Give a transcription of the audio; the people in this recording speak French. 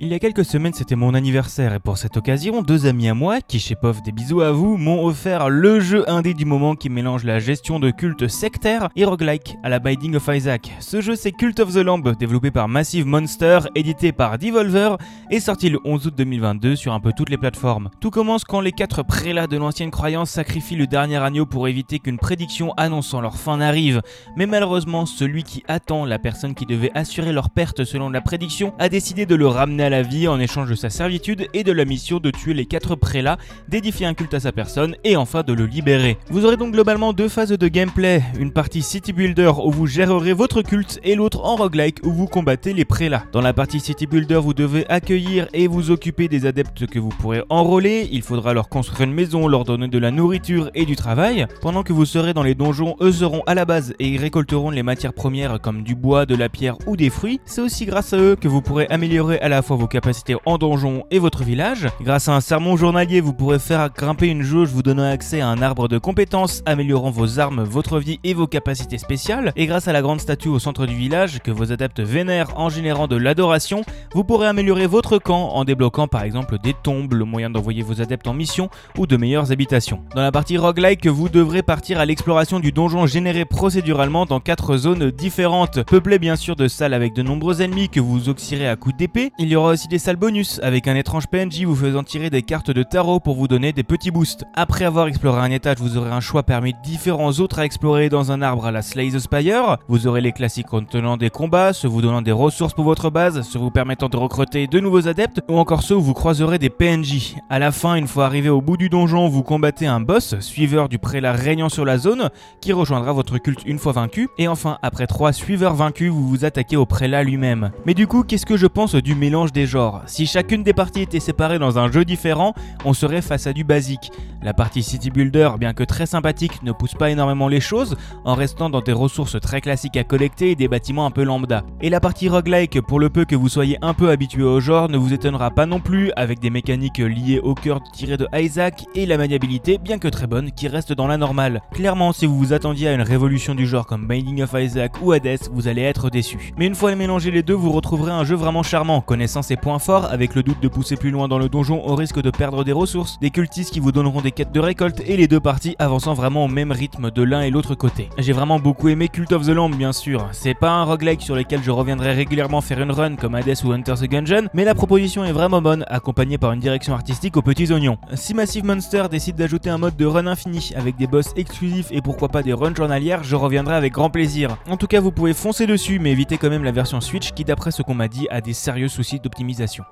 Il y a quelques semaines, c'était mon anniversaire et pour cette occasion, deux amis à moi, qui Pof, des bisous à vous, m'ont offert le jeu indé du moment qui mélange la gestion de culte sectaire et roguelike à la Binding of Isaac. Ce jeu c'est Cult of the Lamb, développé par Massive Monster, édité par Devolver et sorti le 11 août 2022 sur un peu toutes les plateformes. Tout commence quand les quatre prélats de l'ancienne croyance sacrifient le dernier agneau pour éviter qu'une prédiction annonçant leur fin n'arrive. Mais malheureusement, celui qui attend, la personne qui devait assurer leur perte selon la prédiction, a décidé de le ramener la vie en échange de sa servitude et de la mission de tuer les quatre prélats, d'édifier un culte à sa personne et enfin de le libérer. Vous aurez donc globalement deux phases de gameplay, une partie City Builder où vous gérerez votre culte et l'autre en roguelike où vous combattez les prélats. Dans la partie City Builder, vous devez accueillir et vous occuper des adeptes que vous pourrez enrôler, il faudra leur construire une maison, leur donner de la nourriture et du travail. Pendant que vous serez dans les donjons, eux seront à la base et ils récolteront les matières premières comme du bois, de la pierre ou des fruits. C'est aussi grâce à eux que vous pourrez améliorer à la fois vos capacités en donjon et votre village. Grâce à un sermon journalier, vous pourrez faire grimper une jauge vous donnant accès à un arbre de compétences, améliorant vos armes, votre vie et vos capacités spéciales. Et grâce à la grande statue au centre du village que vos adeptes vénèrent en générant de l'adoration, vous pourrez améliorer votre camp en débloquant par exemple des tombes, le moyen d'envoyer vos adeptes en mission ou de meilleures habitations. Dans la partie roguelike, vous devrez partir à l'exploration du donjon généré procéduralement dans quatre zones différentes, peuplées bien sûr de salles avec de nombreux ennemis que vous oxyrez à coups d'épée. Il y aura aussi des salles bonus avec un étrange PNJ vous faisant tirer des cartes de tarot pour vous donner des petits boosts. Après avoir exploré un étage, vous aurez un choix parmi différents autres à explorer dans un arbre à la Slay the Spire. Vous aurez les classiques contenant des combats, ceux vous donnant des ressources pour votre base, ceux vous permettant de recruter de nouveaux adeptes, ou encore ceux où vous croiserez des PNJ. À la fin, une fois arrivé au bout du donjon, vous combattez un boss, suiveur du prélat régnant sur la zone, qui rejoindra votre culte une fois vaincu. Et enfin, après trois suiveurs vaincus, vous vous attaquez au prélat lui-même. Mais du coup, qu'est-ce que je pense du mélange des genres Si chacune des parties était séparée dans un jeu différent, on serait face à du basique. La partie City Builder, bien que très sympathique, ne pousse pas énormément les choses, en restant dans des ressources très classiques à collecter et des bâtiments un peu lambda. Et la partie roguelike, pour le peu que vous soyez un peu habitué au genre, ne vous étonnera pas non plus, avec des mécaniques liées au cœur tiré de Isaac et la maniabilité, bien que très bonne, qui reste dans la normale. Clairement, si vous vous attendiez à une révolution du genre comme Binding of Isaac ou Hades, vous allez être déçu. Mais une fois mélangé les deux, vous retrouverez un jeu vraiment charmant, connaissant ses points forts, avec le doute de pousser plus loin dans le donjon au risque de perdre des ressources, des cultistes qui vous donneront des quêtes de récolte et les deux parties avançant vraiment au même rythme de l'un et l'autre côté. J'ai vraiment beaucoup aimé Cult of the Lamb bien sûr, c'est pas un roguelike sur lequel je reviendrai régulièrement faire une run comme Hades ou Hunter the Gungeon, mais la proposition est vraiment bonne, accompagnée par une direction artistique aux petits oignons. Si Massive Monster décide d'ajouter un mode de run infini avec des boss exclusifs et pourquoi pas des runs journalières, je reviendrai avec grand plaisir. En tout cas, vous pouvez foncer dessus, mais évitez quand même la version Switch qui d'après ce qu'on m'a dit a des sérieux soucis d'optimisation.